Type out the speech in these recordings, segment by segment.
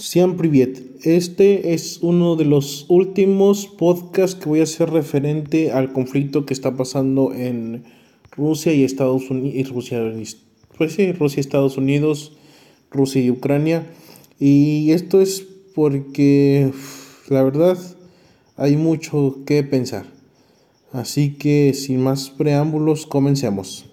Siam Privet. Este es uno de los últimos podcasts que voy a hacer referente al conflicto que está pasando en Rusia y Estados Unidos. Rusia, pues sí, Rusia, Estados Unidos, Rusia y Ucrania. Y esto es porque la verdad hay mucho que pensar. Así que sin más preámbulos, comencemos.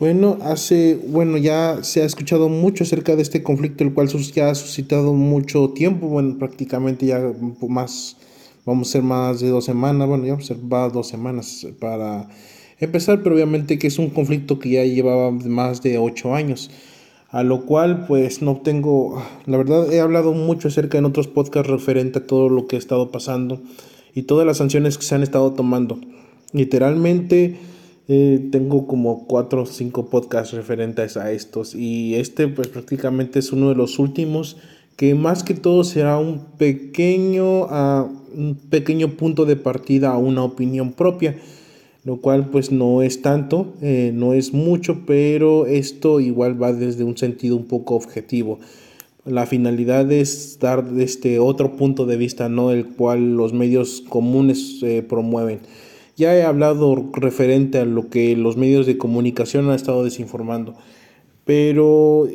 Bueno, hace, bueno, ya se ha escuchado mucho acerca de este conflicto, el cual ya ha suscitado mucho tiempo, bueno, prácticamente ya más, vamos a ser más de dos semanas, bueno, ya va dos semanas para empezar, pero obviamente que es un conflicto que ya llevaba más de ocho años, a lo cual pues no tengo, la verdad he hablado mucho acerca en otros podcasts referente a todo lo que ha estado pasando y todas las sanciones que se han estado tomando. Literalmente eh, tengo como cuatro o cinco podcasts referentes a estos y este pues prácticamente es uno de los últimos que más que todo será un pequeño, uh, un pequeño punto de partida a una opinión propia, lo cual pues no es tanto, eh, no es mucho, pero esto igual va desde un sentido un poco objetivo. La finalidad es dar este otro punto de vista, no el cual los medios comunes eh, promueven. Ya he hablado referente a lo que los medios de comunicación han estado desinformando, pero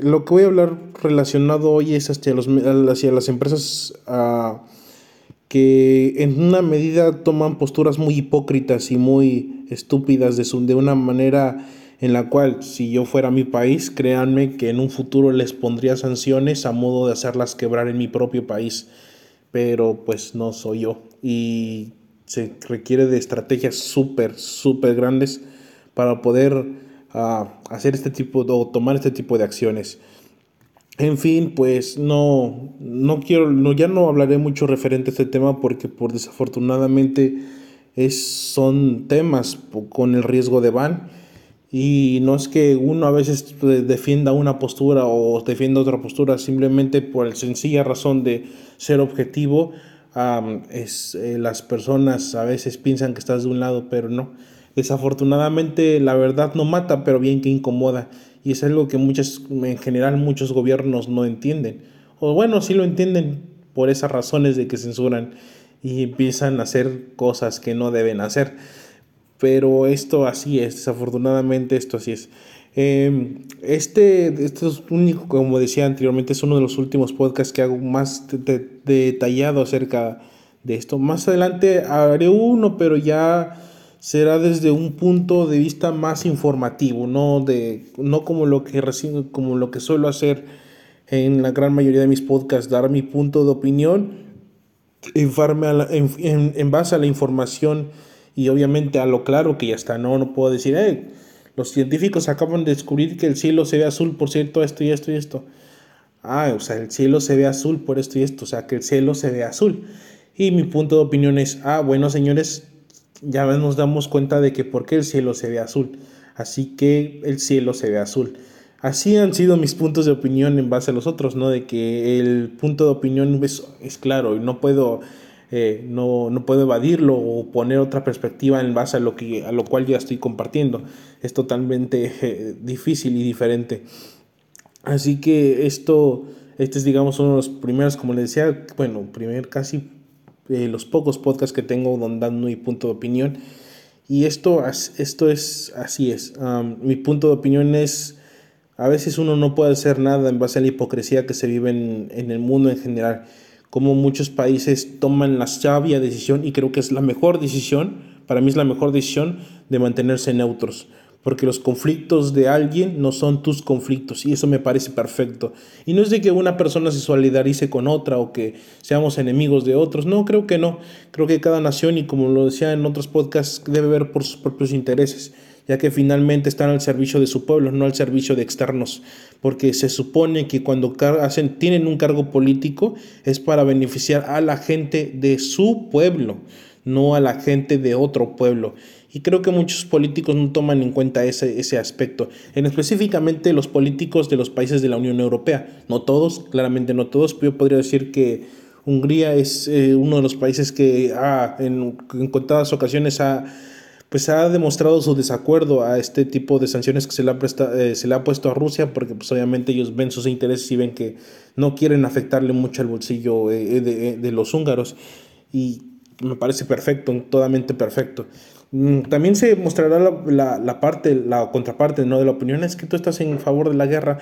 lo que voy a hablar relacionado hoy es hacia, los, hacia las empresas ah, que en una medida toman posturas muy hipócritas y muy estúpidas de, de una manera en la cual si yo fuera mi país, créanme que en un futuro les pondría sanciones a modo de hacerlas quebrar en mi propio país, pero pues no soy yo. Y se requiere de estrategias súper, súper grandes para poder ah, hacer este tipo o tomar este tipo de acciones. En fin, pues no, no quiero, no, ya no hablaré mucho referente a este tema porque por desafortunadamente es, son temas con el riesgo de ban y no es que uno a veces defienda una postura o defienda otra postura simplemente por la sencilla razón de ser objetivo es, eh, las personas a veces piensan que estás de un lado, pero no. Desafortunadamente la verdad no mata, pero bien que incomoda. Y es algo que muchas, en general muchos gobiernos no entienden. O bueno, sí lo entienden por esas razones de que censuran y empiezan a hacer cosas que no deben hacer. Pero esto así es, desafortunadamente esto así es. Em, este, este es único, como decía anteriormente, es uno de los últimos podcasts que hago más detallado acerca de esto. Más adelante haré uno, pero ya será desde un punto de vista más informativo, no, de, no como, lo que como lo que suelo hacer en la gran mayoría de mis podcasts, dar mi punto de opinión en, en, base a la información y obviamente a lo claro que ya está, no, no puedo decir, eh, los científicos acaban de descubrir que el cielo se ve azul por cierto esto y esto y esto. Ah, o sea, el cielo se ve azul por esto y esto, o sea, que el cielo se ve azul. Y mi punto de opinión es, ah, bueno, señores, ya nos damos cuenta de que por qué el cielo se ve azul. Así que el cielo se ve azul. Así han sido mis puntos de opinión en base a los otros, ¿no? De que el punto de opinión es, es claro y no puedo eh, no, no, puedo evadirlo o poner otra perspectiva en base a lo, que, a lo cual ya estoy compartiendo. Es totalmente eh, difícil y diferente. Así que esto, este es digamos uno de los primeros, como les decía, bueno, primer casi eh, los pocos podcasts que tengo donde dando mi punto de opinión. Y esto, esto es, así es. mi punto de opinión es, a veces uno no puede hacer nada en base a la hipocresía que se vive en, en el mundo en general como muchos países toman la sabia decisión, y creo que es la mejor decisión, para mí es la mejor decisión de mantenerse neutros, porque los conflictos de alguien no son tus conflictos, y eso me parece perfecto. Y no es de que una persona se solidarice con otra o que seamos enemigos de otros, no, creo que no, creo que cada nación, y como lo decía en otros podcasts, debe ver por sus propios intereses ya que finalmente están al servicio de su pueblo, no al servicio de externos, porque se supone que cuando hacen, tienen un cargo político es para beneficiar a la gente de su pueblo, no a la gente de otro pueblo. Y creo que muchos políticos no toman en cuenta ese, ese aspecto, en específicamente los políticos de los países de la Unión Europea. No todos, claramente no todos, pero yo podría decir que Hungría es eh, uno de los países que en, en contadas ocasiones ha pues ha demostrado su desacuerdo a este tipo de sanciones que se le ha, eh, se le ha puesto a Rusia, porque pues obviamente ellos ven sus intereses y ven que no quieren afectarle mucho al bolsillo eh, de, de, los húngaros. Y me parece perfecto, totalmente perfecto. Mm, también se mostrará la, la, parte, la contraparte ¿no? de la opinión, es que tú estás en favor de la guerra.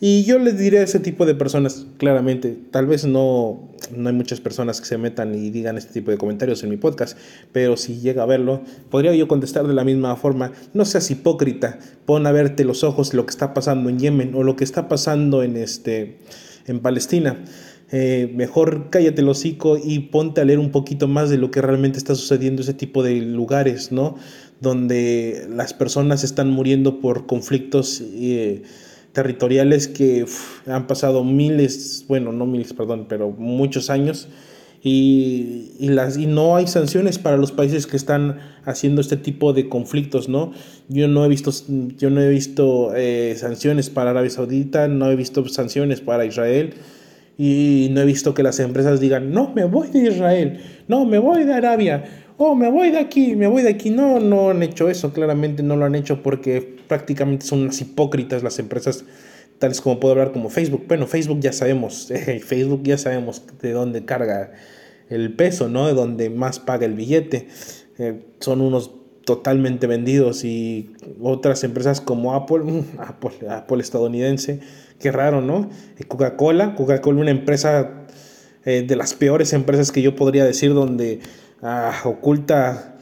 Y yo les diré a ese tipo de personas, claramente, tal vez no, no hay muchas personas que se metan y digan este tipo de comentarios en mi podcast, pero si llega a verlo, podría yo contestar de la misma forma, no seas hipócrita, pon a verte los ojos lo que está pasando en Yemen o lo que está pasando en, este, en Palestina. Eh, mejor cállate el hocico y ponte a leer un poquito más de lo que realmente está sucediendo en ese tipo de lugares, ¿no? Donde las personas están muriendo por conflictos. Eh, territoriales que han pasado miles, bueno, no miles, perdón, pero muchos años y, y, las, y no hay sanciones para los países que están haciendo este tipo de conflictos, ¿no? Yo no he visto, yo no he visto eh, sanciones para Arabia Saudita, no he visto sanciones para Israel y no he visto que las empresas digan, no, me voy de Israel, no, me voy de Arabia, oh, me voy de aquí, me voy de aquí. No, no han hecho eso, claramente no lo han hecho porque prácticamente son unas hipócritas las empresas, tales como puedo hablar como Facebook. Bueno, Facebook ya sabemos, Facebook ya sabemos de dónde carga el peso, ¿no? De dónde más paga el billete. Eh, son unos totalmente vendidos y otras empresas como Apple, Apple, Apple estadounidense, qué raro, ¿no? Eh, Coca-Cola, Coca-Cola una empresa eh, de las peores empresas que yo podría decir donde Ah, oculta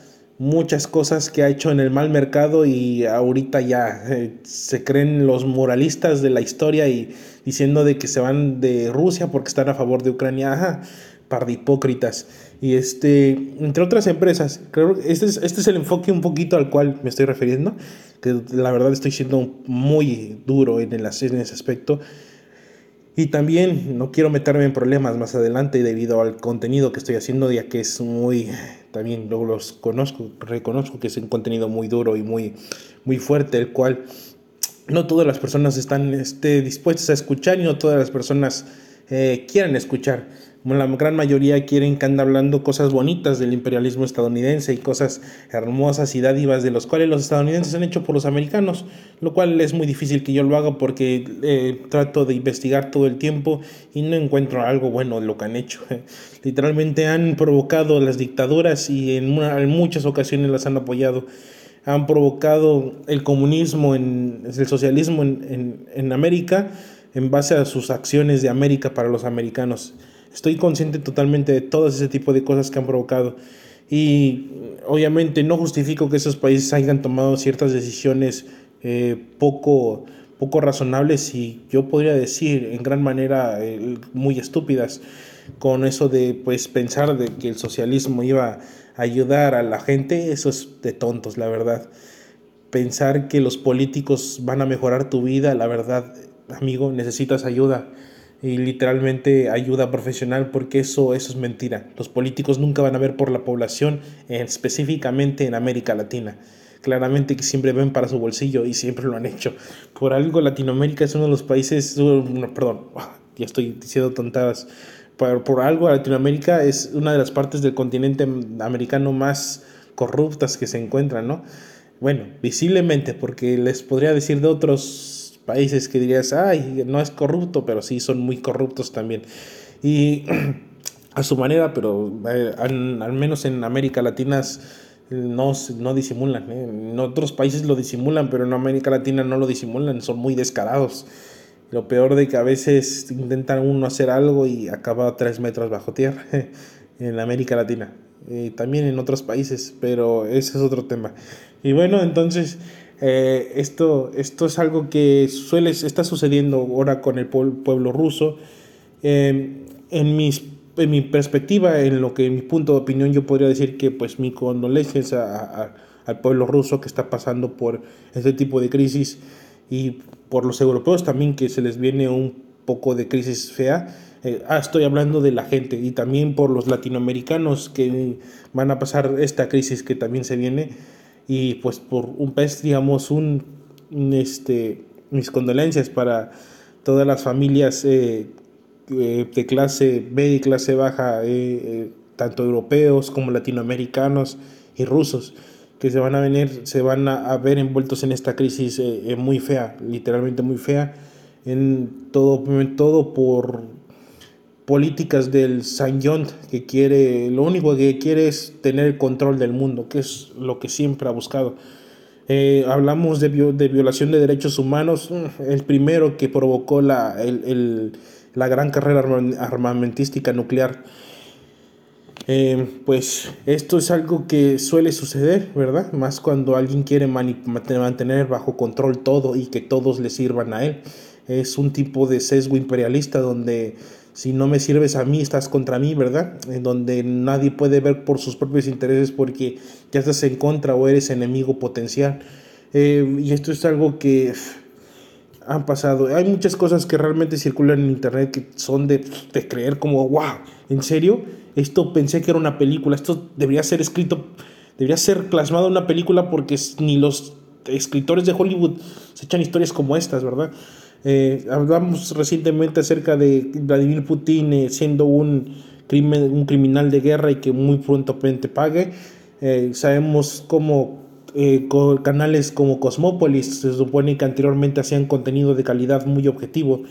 muchas cosas que ha hecho en el mal mercado y ahorita ya eh, se creen los moralistas de la historia y diciendo de que se van de Rusia porque están a favor de Ucrania. Ajá, par de hipócritas. Y este, entre otras empresas, creo que este es, este es el enfoque un poquito al cual me estoy refiriendo, que la verdad estoy siendo muy duro en, el, en ese aspecto. Y también no quiero meterme en problemas más adelante debido al contenido que estoy haciendo, ya que es muy, también luego los conozco, reconozco que es un contenido muy duro y muy, muy fuerte, el cual no todas las personas están este, dispuestas a escuchar y no todas las personas eh, quieren escuchar la gran mayoría quieren que ande hablando cosas bonitas del imperialismo estadounidense y cosas hermosas y dádivas de los cuales los estadounidenses han hecho por los americanos, lo cual es muy difícil que yo lo haga porque eh, trato de investigar todo el tiempo y no encuentro algo bueno de lo que han hecho. Literalmente han provocado las dictaduras y en, muchas ocasiones las han apoyado. Han provocado el comunismo, en, el socialismo en, en América en base a sus acciones de América para los americanos. Estoy consciente totalmente de todo ese tipo de cosas que han provocado. Y obviamente no justifico que esos países hayan tomado ciertas decisiones eh, poco, poco razonables y yo podría decir en gran manera eh, muy estúpidas con eso de pues pensar de que el socialismo iba a ayudar a la gente, eso es de tontos, la verdad. Pensar que los políticos van a mejorar tu vida, la verdad, amigo, necesitas ayuda y literalmente ayuda profesional porque eso, eso es mentira. Los políticos nunca van a ver por la población, específicamente en América Latina. Claramente que siempre ven para su bolsillo y siempre lo han hecho. Por algo Latinoamérica es uno de los países, perdón, ya estoy diciendo tontadas. Por, por algo Latinoamérica es una de las partes del continente americano más corruptas que se encuentran, ¿no? Bueno, visiblemente, porque les podría decir de otros países que dirías, ay, no es corrupto, pero sí son muy corruptos también. Y a su manera, pero eh, al, menos en América Latina no, no disimulan. ¿eh? En otros países lo disimulan, pero en América Latina no lo disimulan, son muy descarados. Lo peor de que a veces intentan uno hacer algo y acaba tres metros bajo tierra en América Latina. Y también en otros países, pero ese es otro tema. Y bueno, entonces eh, esto, esto es algo que suele, está sucediendo ahora con el pueblo ruso. Em, en, mis, en mi perspectiva, en lo que en mi punto de opinión, yo podría decir que pues mi condolencias al pueblo ruso que está pasando por este tipo de crisis y por los europeos también que se les viene un poco de crisis fea. Eh, ah, estoy hablando de la gente y también por los latinoamericanos que van a pasar esta crisis que también se viene y pues por un pez, digamos, un, este, mis condolencias para todas las familias eh, eh, de clase B y clase baja, eh, tanto europeos como latinoamericanos y rusos, que se van a venir, se van a, ver envueltos en esta crisis muy fea, literalmente muy fea, en todo, todo por políticas del John que quiere, lo único que quiere es tener el control del mundo, que es lo que siempre ha buscado. Eh, hablamos de, violación de derechos humanos, mm, el primero que provocó la, la gran carrera armamentística nuclear eh, pues esto es algo que suele suceder, ¿verdad? Más cuando alguien quiere mantener bajo control todo y que todos le sirvan a él. Es un tipo de sesgo imperialista donde si no me sirves a mí, estás contra mí, ¿verdad? En donde nadie puede ver por sus propios intereses porque ya estás en contra o eres enemigo potencial. Eh, y esto es algo que han pasado. Hay muchas cosas que realmente circulan en internet que son de, de creer como, wow, ¿en serio? Esto pensé que era una película, esto debería ser escrito, debería ser plasmado en una película porque ni los escritores de Hollywood se echan historias como estas, ¿verdad? Eh, hablamos recientemente acerca de Vladimir Putin eh, siendo un, crimen, un criminal de guerra y que muy pronto pague. Eh, sabemos cómo canales como Cosmópolis se supone que anteriormente hacían contenido de calidad muy objetivo.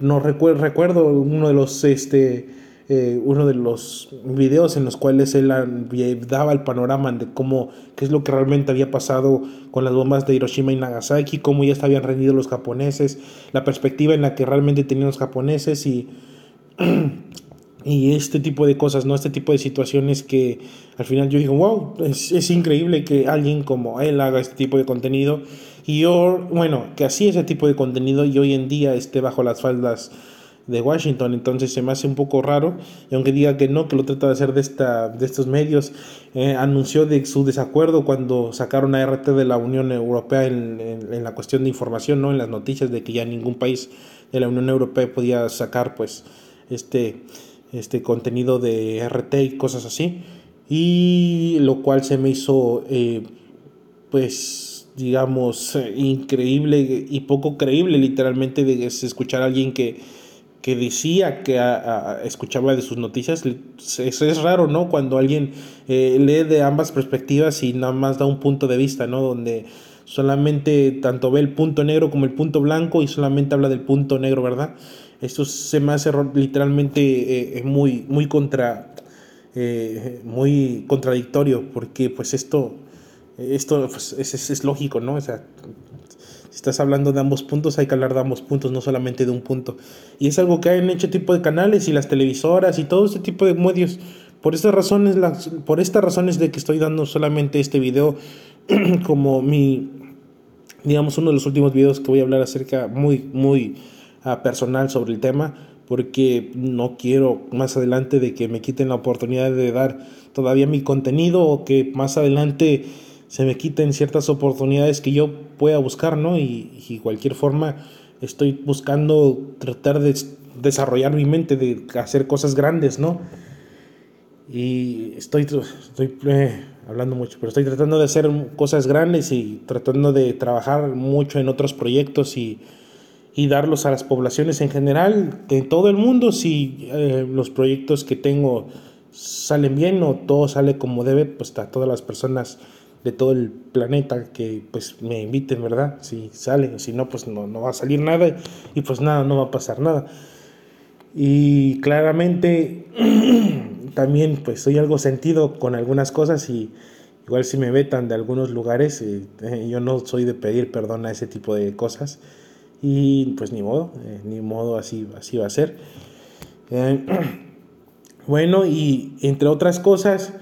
No recuerdo, recuerdo uno de los este, eh, uno de los videos en los cuales él daba el panorama de cómo, qué es lo que realmente había pasado con las bombas de Hiroshima y Nagasaki, cómo ya se habían rendido los japoneses, la perspectiva en la que realmente tenían los japoneses y, y este tipo de cosas, ¿no? Este tipo de situaciones que al final yo digo, wow, es, es increíble que alguien como él haga este tipo de contenido y yo, bueno, que así ese tipo de contenido y hoy en día esté bajo las faldas de Washington, entonces se me hace un poco raro, y aunque diga que no, que lo trata de hacer de, esta, de estos medios, eh, anunció de su desacuerdo cuando sacaron a RT de la Unión Europea en, en, la cuestión de información, ¿no? en las noticias de que ya ningún país de la Unión Europea podía sacar pues este, este contenido de RT y cosas así, y lo cual se me hizo eh, pues digamos increíble y poco creíble literalmente de escuchar a alguien que que decía que escuchaba de sus noticias. Eso es raro, ¿no? Cuando alguien eh, lee de ambas perspectivas y nada más da un punto de vista, ¿no? Donde solamente tanto ve el punto negro como el punto blanco y solamente habla del punto negro, ¿verdad? Esto se me hace literalmente eh, muy, muy contra, eh, muy contradictorio, porque pues esto, esto pues, es, es, lógico, ¿no? O sea, si estás hablando de ambos puntos, hay que hablar de ambos puntos, no solamente de un punto. Y es algo que hay en este tipo de canales y las televisoras y todo este tipo de medios. Por estas razones, las, por estas razones de que estoy dando solamente este video como mi, digamos, uno de los últimos videos que voy a hablar acerca muy, muy uh, personal sobre el tema, porque no quiero más adelante de que me quiten la oportunidad de dar todavía mi contenido o que más adelante se me quiten ciertas oportunidades que yo pueda buscar, ¿no? Y, cualquier forma estoy buscando tratar de desarrollar mi mente, de hacer cosas grandes, ¿no? Y estoy, estoy eh, hablando mucho, pero estoy tratando de hacer cosas grandes y tratando de trabajar mucho en otros proyectos y, y darlos a las poblaciones en general, de todo el mundo, si eh, los proyectos que tengo salen bien o todo sale como debe, pues a todas las personas de todo el planeta que pues me inviten, ¿verdad? Si salen, si no, pues no, no va a salir nada y pues nada, no va a pasar nada. Y claramente también pues soy algo sentido con algunas cosas y igual si me vetan de algunos lugares, eh, eh, yo no soy de pedir perdón a ese tipo de cosas y pues ni modo, eh, ni modo así, así va a ser. bueno, y entre otras cosas,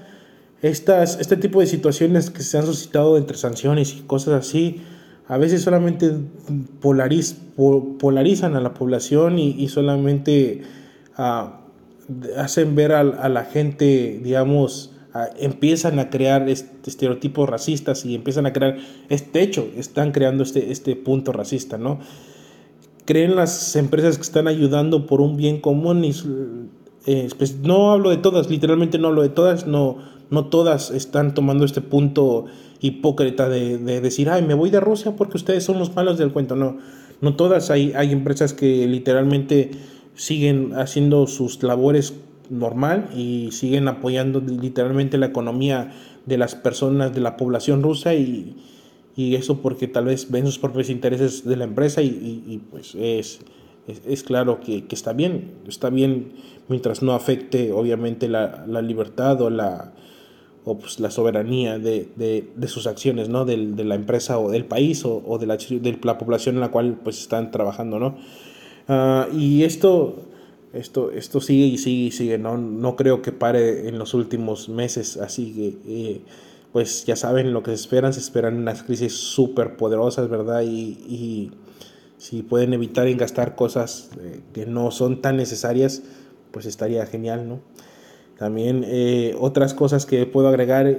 estas, este tipo de situaciones que se han suscitado entre sanciones y cosas así, a veces solamente polariz, polarizan a la población y, solamente ah, hacen ver a, la gente, digamos, empiezan a crear este, estereotipos racistas y empiezan a crear este hecho, están creando este, este punto racista, ¿no? Creen las empresas que están ayudando por un bien común y eh, pues, no hablo de todas, literalmente no hablo de todas, no, no todas están tomando este punto hipócrita de, decir, ay, me voy de Rusia porque ustedes son los malos del cuento. No, no todas. Hay, hay empresas que literalmente siguen haciendo sus labores normal y siguen apoyando literalmente la economía de las personas, de la población rusa y, y eso porque tal vez ven sus propios intereses de la empresa y, pues es, es, claro que, que, está bien, está bien mientras no afecte obviamente la, la libertad o la, o pues la soberanía de, de, de sus acciones, ¿no? De, de, la empresa o del país o, o de, la, de, la, población en la cual pues están trabajando, ¿no? Uh, y esto, esto, esto sigue y sigue y sigue, ¿no? No creo que pare en los últimos meses, así que... Eh, pues ya saben lo que se esperan, se esperan unas crisis súper poderosas, ¿verdad? Y, y, si pueden evitar en gastar cosas eh, que no son tan necesarias, pues estaría genial, ¿no? También eh, otras cosas que puedo agregar.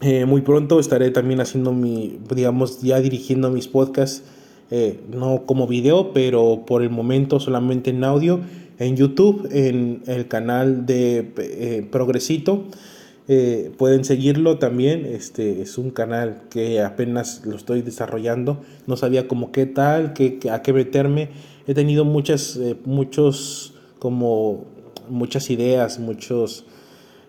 Eh, muy pronto estaré también haciendo mi, digamos, ya dirigiendo mis podcasts, eh, no como video, pero por el momento solamente en audio, en YouTube, en el canal de Progresito. pueden seguirlo también, este es un canal que apenas lo estoy desarrollando, no sabía como qué tal, qué, a qué meterme, he tenido muchas, muchos como muchas ideas, muchos,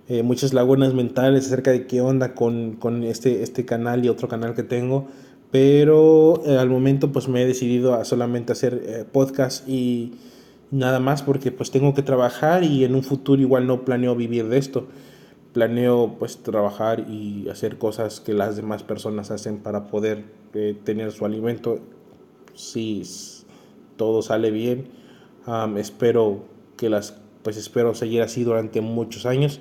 eh, muchas lagunas mentales acerca de qué onda con, con, este, este canal y otro canal que tengo. Pero eh, al momento pues me he decidido a solamente hacer eh, podcast y nada más porque pues tengo que trabajar y en un futuro igual no planeo vivir de esto. Planeo pues trabajar y hacer cosas que las demás personas hacen para poder tener su alimento. Si todo sale bien, espero que las pues espero seguir así durante muchos años.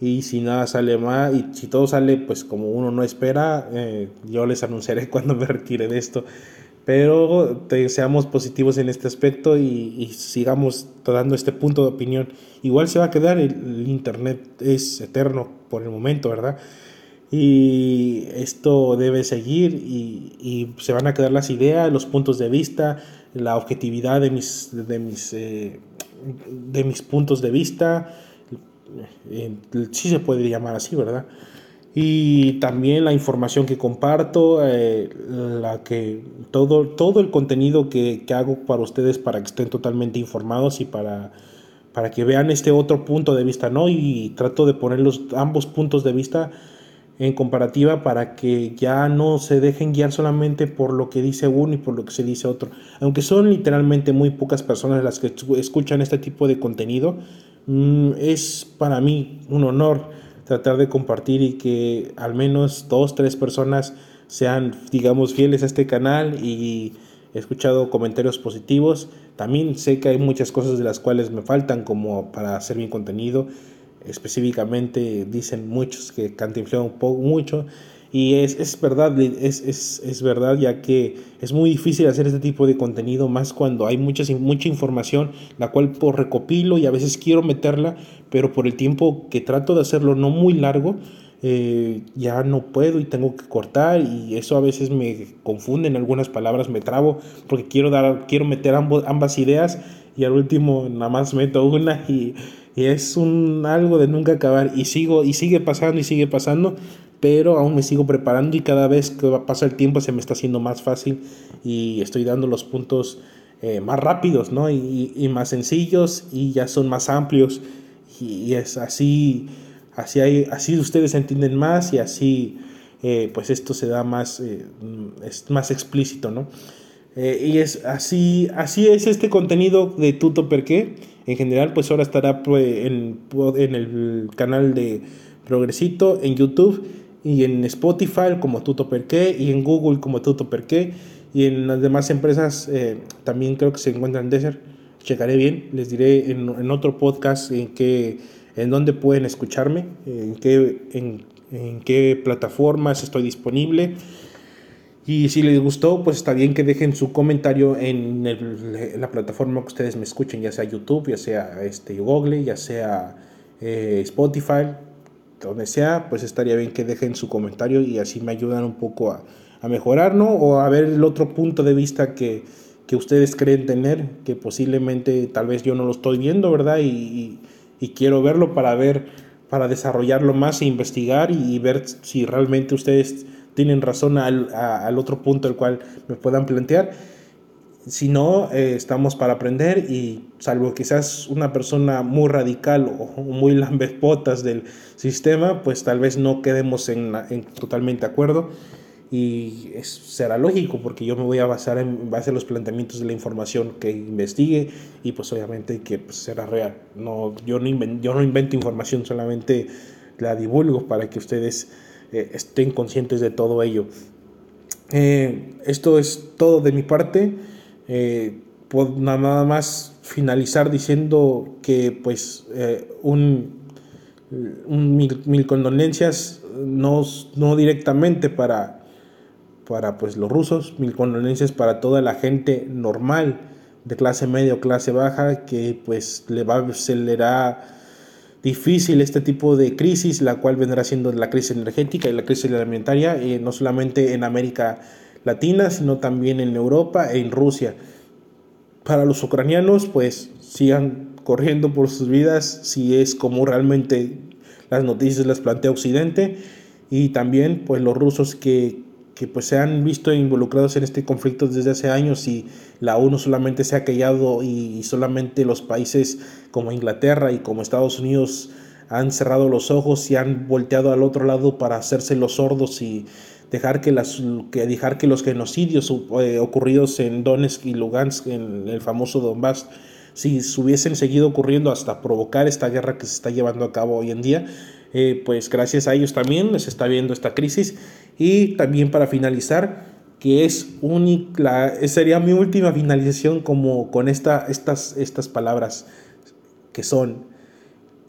Y si nada sale mal, y si todo sale pues como uno no espera, eh, yo les anunciaré cuando me retire de esto. Pero seamos positivos en este aspecto y, sigamos dando este punto de opinión. Igual se va a quedar, el, Internet es eterno por el momento, ¿verdad? Y esto debe seguir y, y, se van a quedar las ideas, los puntos de vista, la objetividad de mis, de mis eh, de mis puntos de vista, eh, si se puede llamar así, ¿verdad? Y también la información que comparto, eh, la que, todo, todo el contenido que, que, hago para ustedes para que estén totalmente informados y para, para que vean este otro punto de vista, ¿no? Y trato de poner los ambos puntos de vista en comparativa para que ya no se dejen guiar solamente por lo que dice uno y por lo que se dice otro. Aunque son literalmente muy pocas personas las que escuchan este tipo de contenido, mm, es para mí un honor tratar de compartir y que al menos dos, tres personas sean, digamos, fieles a este canal y he escuchado comentarios positivos. También sé que hay muchas cosas de las cuales me faltan como para hacer mi contenido específicamente dicen muchos que cantinflea un poco mucho y es, es verdad, es, es, es, verdad ya que es muy difícil hacer este tipo de contenido más cuando hay mucha, mucha información la cual por recopilo y a veces quiero meterla pero por el tiempo que trato de hacerlo no muy largo eh, ya no puedo y tengo que cortar y eso a veces me confunde en algunas palabras, me trabo porque quiero, dar, quiero meter ambos, ambas ideas y al último nada más meto una y y es un algo de nunca acabar y sigo y sigue pasando y sigue pasando pero aún me sigo preparando y cada vez que pasa el tiempo se me está haciendo más fácil y estoy dando los puntos eh, más rápidos ¿no? y, y, más sencillos y ya son más amplios y, es así así hay, así ustedes entienden más y así eh, pues esto se da más eh, es más explícito no y es así así es este contenido de Tuto Perqué en general, pues ahora estará pues, en, en el canal de Progresito, en YouTube y en Spotify como Tuto Perqué y en Google como Tuto Perqué y en las demás empresas eh, también creo que se encuentran Desert. Checaré bien, les diré en, en otro podcast en qué, en dónde pueden escucharme, en qué, en, en qué plataformas estoy disponible y si les gustó, pues está bien que dejen su comentario en, la plataforma que ustedes me escuchen, ya sea YouTube, ya sea este, Google, ya sea eh, Spotify, donde sea, pues estaría bien que dejen su comentario y así me ayudan un poco a, a mejorar, ¿no? O a ver el otro punto de vista que, que, ustedes creen tener, que posiblemente tal vez yo no lo estoy viendo, ¿verdad? Y, y, quiero verlo para ver, para desarrollarlo más e investigar y ver si realmente ustedes tienen razón al, al otro punto el cual me puedan plantear. Si no, eh, estamos para aprender y salvo quizás una persona muy radical o muy lambespotas del sistema, pues tal vez no quedemos en, en totalmente acuerdo y será lógico porque yo me voy a basar en base a los planteamientos de la información que investigue y pues obviamente que pues, será real. No, yo, no invento, yo no invento información, solamente la divulgo para que ustedes eh, estén conscientes de todo ello. Eh, esto es todo de mi parte. Eh, puedo nada más finalizar diciendo que pues un, mil, mil, condolencias no, no directamente para para pues los rusos, mil condolencias para toda la gente normal de clase media o clase baja que pues le va se le hará difícil este tipo de crisis, la cual vendrá siendo la crisis energética y la crisis alimentaria, eh, no solamente en América Latina, sino también en Europa e en Rusia. Para los ucranianos, pues sigan corriendo por sus vidas, si es como realmente las noticias las plantea Occidente, y también pues los rusos que que pues se han visto involucrados en este conflicto desde hace años y la ONU solamente se ha callado y solamente los países como Inglaterra y como Estados Unidos han cerrado los ojos y han volteado al otro lado para hacerse los sordos y dejar que, las, que, dejar que los genocidios eh, ocurridos en Donetsk y Lugansk, en el famoso Donbass, si hubiesen seguido ocurriendo hasta provocar esta guerra que se está llevando a cabo hoy en día, eh, pues gracias a ellos también se está viendo esta crisis. Y también para finalizar, que es única, sería mi última finalización como con esta, estas, estas palabras que son,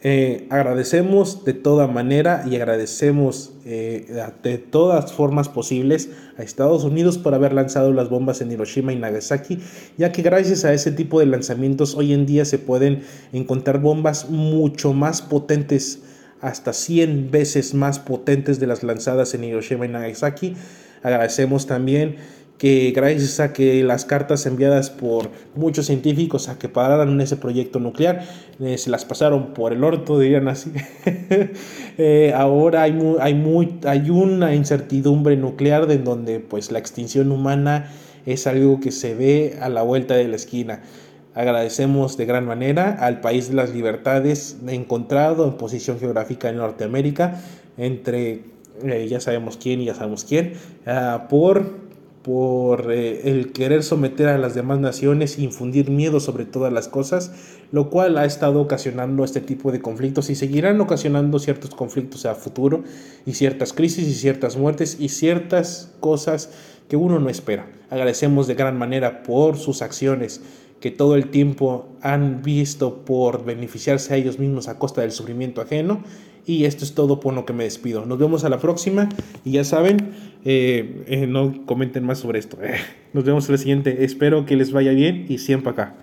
eh, agradecemos de toda manera y agradecemos eh, de todas formas posibles a Estados Unidos por haber lanzado las bombas en Hiroshima y Nagasaki, ya que gracias a ese tipo de lanzamientos hoy en día se pueden encontrar bombas mucho más potentes hasta 100 veces más potentes de las lanzadas en Hiroshima y Nagasaki. Agradecemos también que gracias a que las cartas enviadas por muchos científicos a que pararan en ese proyecto nuclear, eh, se las pasaron por el orto, dirían así. Eh, ahora hay, hay, muy, hay una incertidumbre nuclear de donde pues la extinción humana es algo que se ve a la vuelta de la esquina. Agradecemos de gran manera al país de las libertades encontrado en posición geográfica en Norteamérica, entre eh, ya sabemos quién y ya sabemos quién, ah, por, por eh, el querer someter a las demás naciones e infundir miedo sobre todas las cosas, lo cual ha estado ocasionando este tipo de conflictos y seguirán ocasionando ciertos conflictos a futuro y ciertas crisis y ciertas muertes y ciertas cosas que uno no espera. Agradecemos de gran manera por sus acciones que todo el tiempo han visto por beneficiarse a ellos mismos a costa del sufrimiento ajeno. Y esto es todo por lo que me despido. Nos vemos a la próxima y ya saben, eh, eh, no comenten más sobre esto. Nos vemos en la siguiente. Espero que les vaya bien y siempre acá.